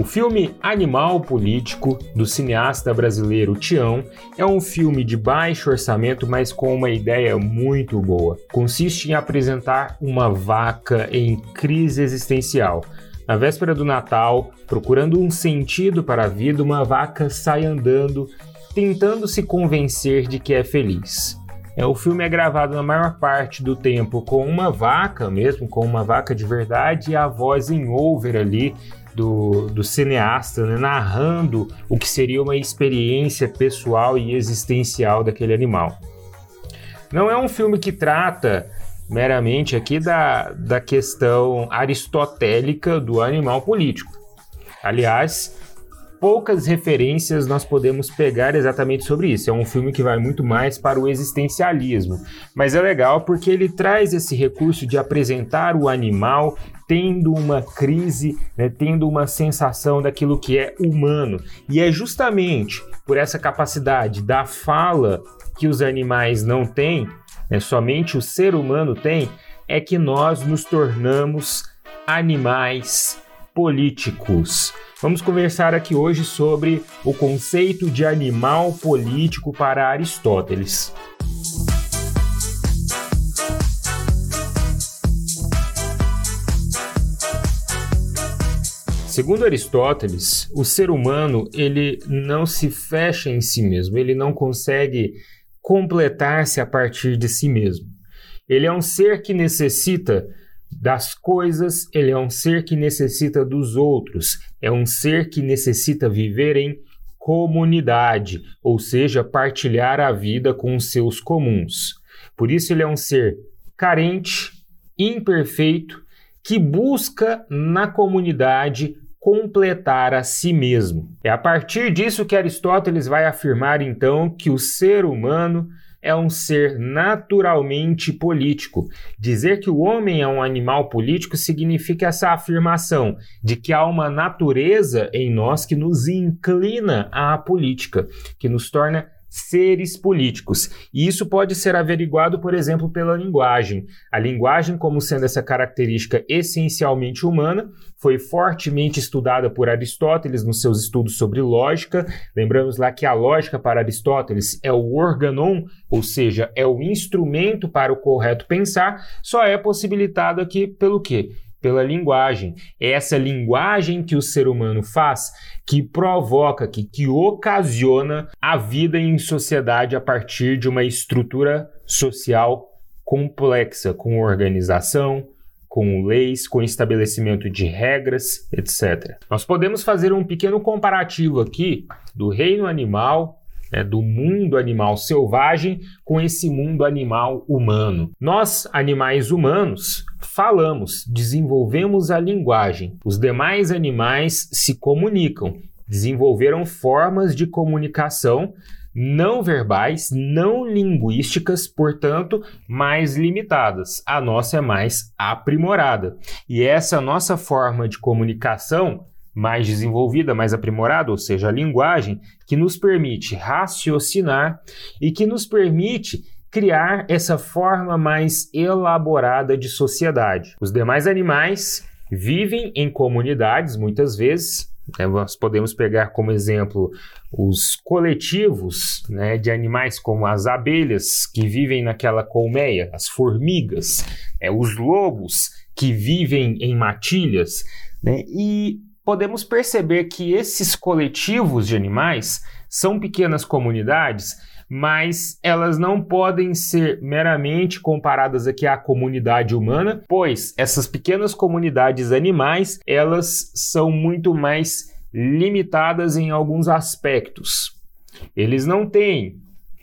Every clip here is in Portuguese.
O filme Animal Político, do cineasta brasileiro Tião, é um filme de baixo orçamento, mas com uma ideia muito boa. Consiste em apresentar uma vaca em crise existencial. Na véspera do Natal, procurando um sentido para a vida, uma vaca sai andando, tentando se convencer de que é feliz. É, o filme é gravado na maior parte do tempo com uma vaca mesmo, com uma vaca de verdade, e a voz em over ali do, do cineasta, né, narrando o que seria uma experiência pessoal e existencial daquele animal. Não é um filme que trata meramente aqui da, da questão aristotélica do animal político. Aliás, poucas referências nós podemos pegar exatamente sobre isso. É um filme que vai muito mais para o existencialismo, mas é legal porque ele traz esse recurso de apresentar o animal tendo uma crise, né, tendo uma sensação daquilo que é humano. E é justamente por essa capacidade da fala que os animais não têm, né, somente o ser humano tem, é que nós nos tornamos animais políticos. Vamos conversar aqui hoje sobre o conceito de animal político para Aristóteles. Segundo Aristóteles, o ser humano ele não se fecha em si mesmo, ele não consegue completar-se a partir de si mesmo. Ele é um ser que necessita das coisas, ele é um ser que necessita dos outros, é um ser que necessita viver em comunidade, ou seja, partilhar a vida com os seus comuns. Por isso, ele é um ser carente, imperfeito, que busca na comunidade completar a si mesmo. É a partir disso que Aristóteles vai afirmar então que o ser humano é um ser naturalmente político. Dizer que o homem é um animal político significa essa afirmação de que há uma natureza em nós que nos inclina à política, que nos torna seres políticos. E isso pode ser averiguado, por exemplo, pela linguagem. A linguagem, como sendo essa característica essencialmente humana, foi fortemente estudada por Aristóteles nos seus estudos sobre lógica. Lembramos lá que a lógica para Aristóteles é o organon, ou seja, é o instrumento para o correto pensar, só é possibilitado aqui pelo quê? Pela linguagem. É essa linguagem que o ser humano faz que provoca, que, que ocasiona a vida em sociedade a partir de uma estrutura social complexa, com organização, com leis, com estabelecimento de regras, etc. Nós podemos fazer um pequeno comparativo aqui do reino animal né, do mundo animal selvagem com esse mundo animal humano. Nós, animais humanos, falamos, desenvolvemos a linguagem. Os demais animais se comunicam, desenvolveram formas de comunicação não verbais, não linguísticas, portanto, mais limitadas. A nossa é mais aprimorada. E essa nossa forma de comunicação mais desenvolvida, mais aprimorada, ou seja, a linguagem, que nos permite raciocinar e que nos permite criar essa forma mais elaborada de sociedade. Os demais animais vivem em comunidades, muitas vezes. Né, nós podemos pegar como exemplo os coletivos né, de animais como as abelhas que vivem naquela colmeia, as formigas, é, os lobos que vivem em matilhas. Né, e podemos perceber que esses coletivos de animais são pequenas comunidades, mas elas não podem ser meramente comparadas aqui à comunidade humana, pois essas pequenas comunidades animais, elas são muito mais limitadas em alguns aspectos. Eles não têm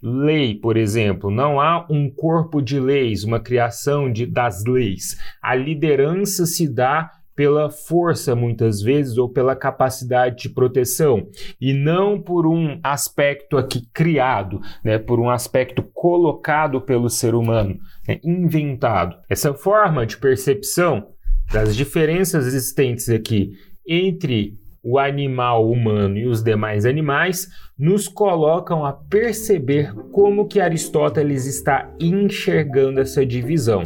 lei, por exemplo, não há um corpo de leis, uma criação de, das leis. A liderança se dá pela força, muitas vezes, ou pela capacidade de proteção, e não por um aspecto aqui criado, né, por um aspecto colocado pelo ser humano, né, inventado. Essa forma de percepção das diferenças existentes aqui entre o animal humano e os demais animais nos colocam a perceber como que Aristóteles está enxergando essa divisão.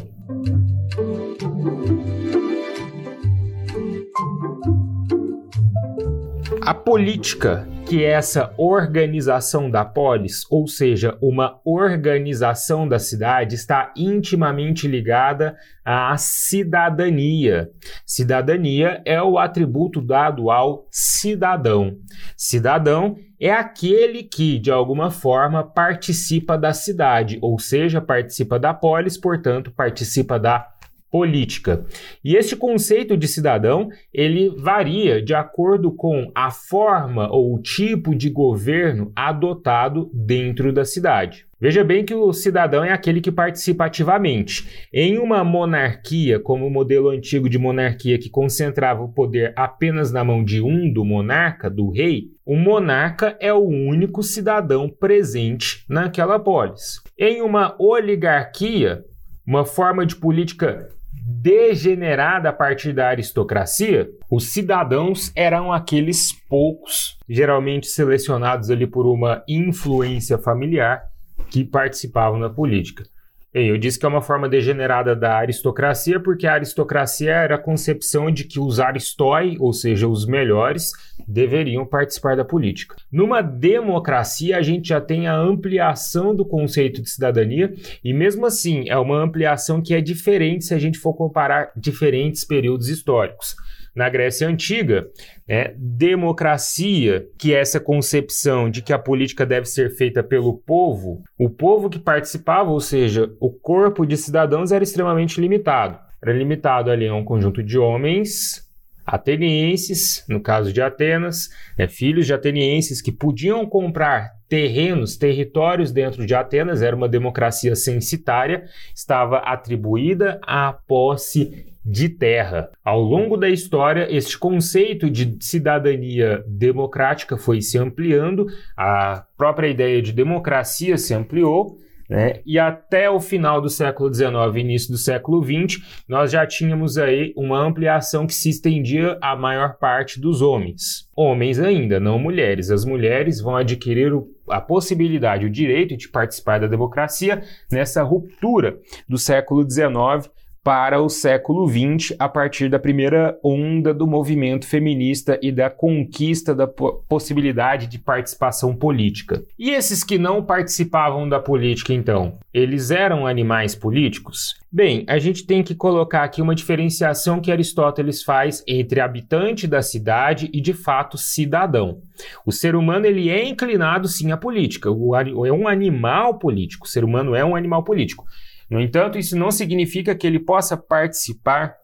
A política, que é essa organização da polis, ou seja, uma organização da cidade, está intimamente ligada à cidadania. Cidadania é o atributo dado ao cidadão. Cidadão é aquele que, de alguma forma, participa da cidade, ou seja, participa da polis, portanto, participa da política. E este conceito de cidadão, ele varia de acordo com a forma ou o tipo de governo adotado dentro da cidade. Veja bem que o cidadão é aquele que participa ativamente. Em uma monarquia, como o modelo antigo de monarquia que concentrava o poder apenas na mão de um do monarca, do rei, o monarca é o único cidadão presente naquela polis. Em uma oligarquia, uma forma de política degenerada a partir da aristocracia, os cidadãos eram aqueles poucos, geralmente selecionados ali por uma influência familiar, que participavam da política. Bem, eu disse que é uma forma degenerada da aristocracia, porque a aristocracia era a concepção de que os aristói, ou seja, os melhores, deveriam participar da política. Numa democracia, a gente já tem a ampliação do conceito de cidadania, e mesmo assim, é uma ampliação que é diferente se a gente for comparar diferentes períodos históricos na Grécia Antiga, né, democracia, que é essa concepção de que a política deve ser feita pelo povo, o povo que participava, ou seja, o corpo de cidadãos era extremamente limitado. Era limitado ali a um conjunto de homens atenienses, no caso de Atenas, né, filhos de atenienses que podiam comprar terrenos, territórios dentro de Atenas, era uma democracia censitária, estava atribuída à posse de terra. Ao longo da história, este conceito de cidadania democrática foi se ampliando, a própria ideia de democracia se ampliou. Né? E até o final do século XIX início do século XX, nós já tínhamos aí uma ampliação que se estendia à maior parte dos homens. Homens ainda, não mulheres. As mulheres vão adquirir o, a possibilidade, o direito de participar da democracia nessa ruptura do século XIX para o século XX, a partir da primeira onda do movimento feminista e da conquista da possibilidade de participação política. E esses que não participavam da política, então, eles eram animais políticos? Bem, a gente tem que colocar aqui uma diferenciação que Aristóteles faz entre habitante da cidade e, de fato, cidadão. O ser humano ele é inclinado sim à política, é um animal político. O ser humano é um animal político. No entanto, isso não significa que ele possa participar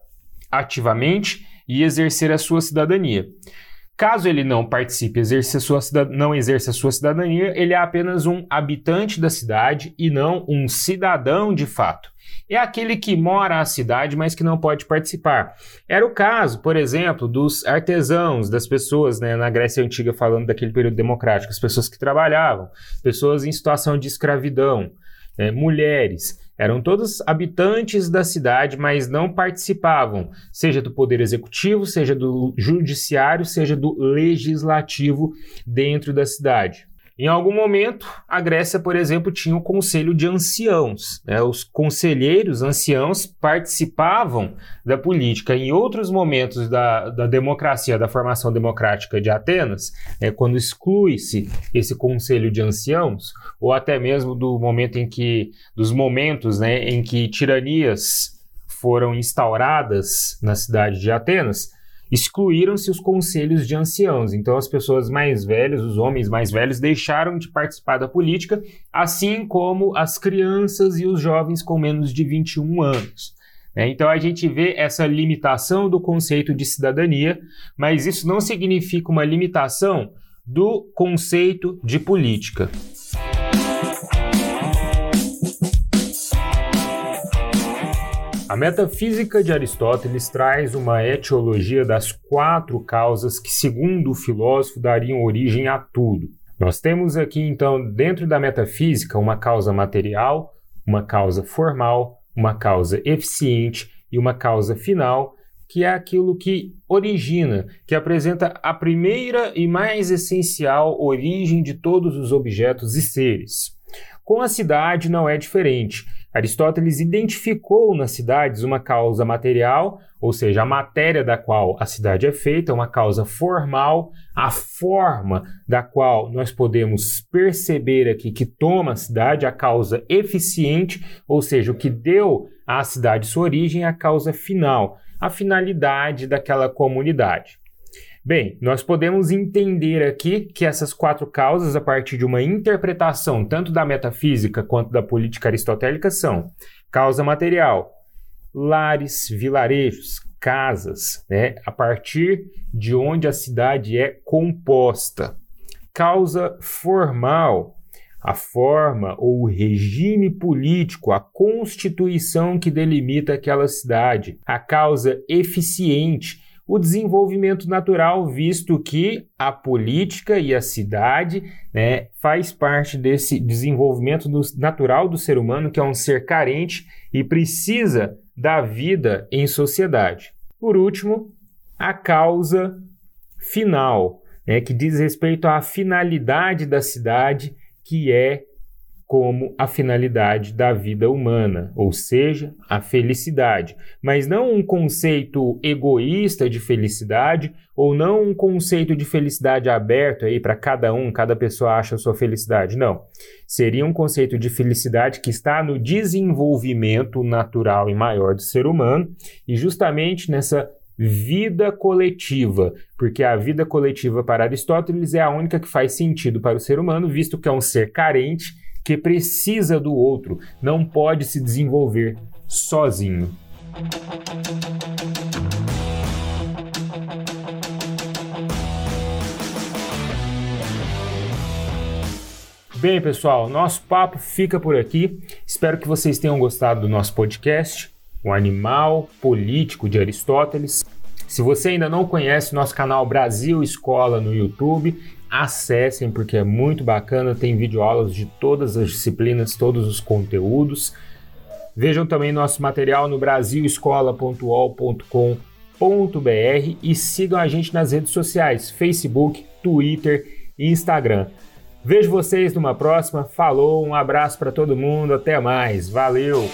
ativamente e exercer a sua cidadania. Caso ele não participe, exerça sua não exerça a sua cidadania, ele é apenas um habitante da cidade e não um cidadão de fato. É aquele que mora na cidade, mas que não pode participar. Era o caso, por exemplo, dos artesãos, das pessoas né, na Grécia Antiga, falando daquele período democrático, as pessoas que trabalhavam, pessoas em situação de escravidão, né, mulheres. Eram todos habitantes da cidade, mas não participavam, seja do poder executivo, seja do judiciário, seja do legislativo dentro da cidade. Em algum momento, a Grécia, por exemplo, tinha o conselho de anciãos. Né? Os conselheiros anciãos participavam da política. Em outros momentos da, da democracia, da formação democrática de Atenas, né, quando exclui-se esse conselho de anciãos, ou até mesmo do momento em que, dos momentos né, em que tiranias foram instauradas na cidade de Atenas, excluíram-se os conselhos de anciãos. Então, as pessoas mais velhas, os homens mais velhos, deixaram de participar da política, assim como as crianças e os jovens com menos de 21 anos. É, então, a gente vê essa limitação do conceito de cidadania, mas isso não significa uma limitação do conceito de política. A metafísica de Aristóteles traz uma etiologia das quatro causas que, segundo o filósofo, dariam origem a tudo. Nós temos aqui, então, dentro da metafísica, uma causa material, uma causa formal, uma causa eficiente e uma causa final, que é aquilo que origina, que apresenta a primeira e mais essencial origem de todos os objetos e seres. Com a cidade não é diferente. Aristóteles identificou nas cidades uma causa material, ou seja, a matéria da qual a cidade é feita, uma causa formal, a forma da qual nós podemos perceber aqui que toma a cidade, a causa eficiente, ou seja, o que deu à cidade sua origem, a causa final, a finalidade daquela comunidade. Bem, nós podemos entender aqui que essas quatro causas, a partir de uma interpretação tanto da metafísica quanto da política aristotélica, são causa material, lares, vilarejos, casas, né, a partir de onde a cidade é composta. Causa formal, a forma ou o regime político, a constituição que delimita aquela cidade. A causa eficiente, o desenvolvimento natural, visto que a política e a cidade né, faz parte desse desenvolvimento do, natural do ser humano, que é um ser carente e precisa da vida em sociedade. Por último, a causa final, né, que diz respeito à finalidade da cidade, que é como a finalidade da vida humana, ou seja, a felicidade, mas não um conceito egoísta de felicidade ou não um conceito de felicidade aberto aí para cada um, cada pessoa acha a sua felicidade, não. Seria um conceito de felicidade que está no desenvolvimento natural e maior do ser humano e justamente nessa vida coletiva, porque a vida coletiva para Aristóteles é a única que faz sentido para o ser humano, visto que é um ser carente que precisa do outro, não pode se desenvolver sozinho. Bem, pessoal, nosso papo fica por aqui. Espero que vocês tenham gostado do nosso podcast, O Animal Político de Aristóteles. Se você ainda não conhece nosso canal Brasil Escola no YouTube, acessem porque é muito bacana, tem videoaulas de todas as disciplinas, todos os conteúdos. Vejam também nosso material no brasilescola.ol.com.br e sigam a gente nas redes sociais, Facebook, Twitter e Instagram. Vejo vocês numa próxima. Falou, um abraço para todo mundo, até mais. Valeu.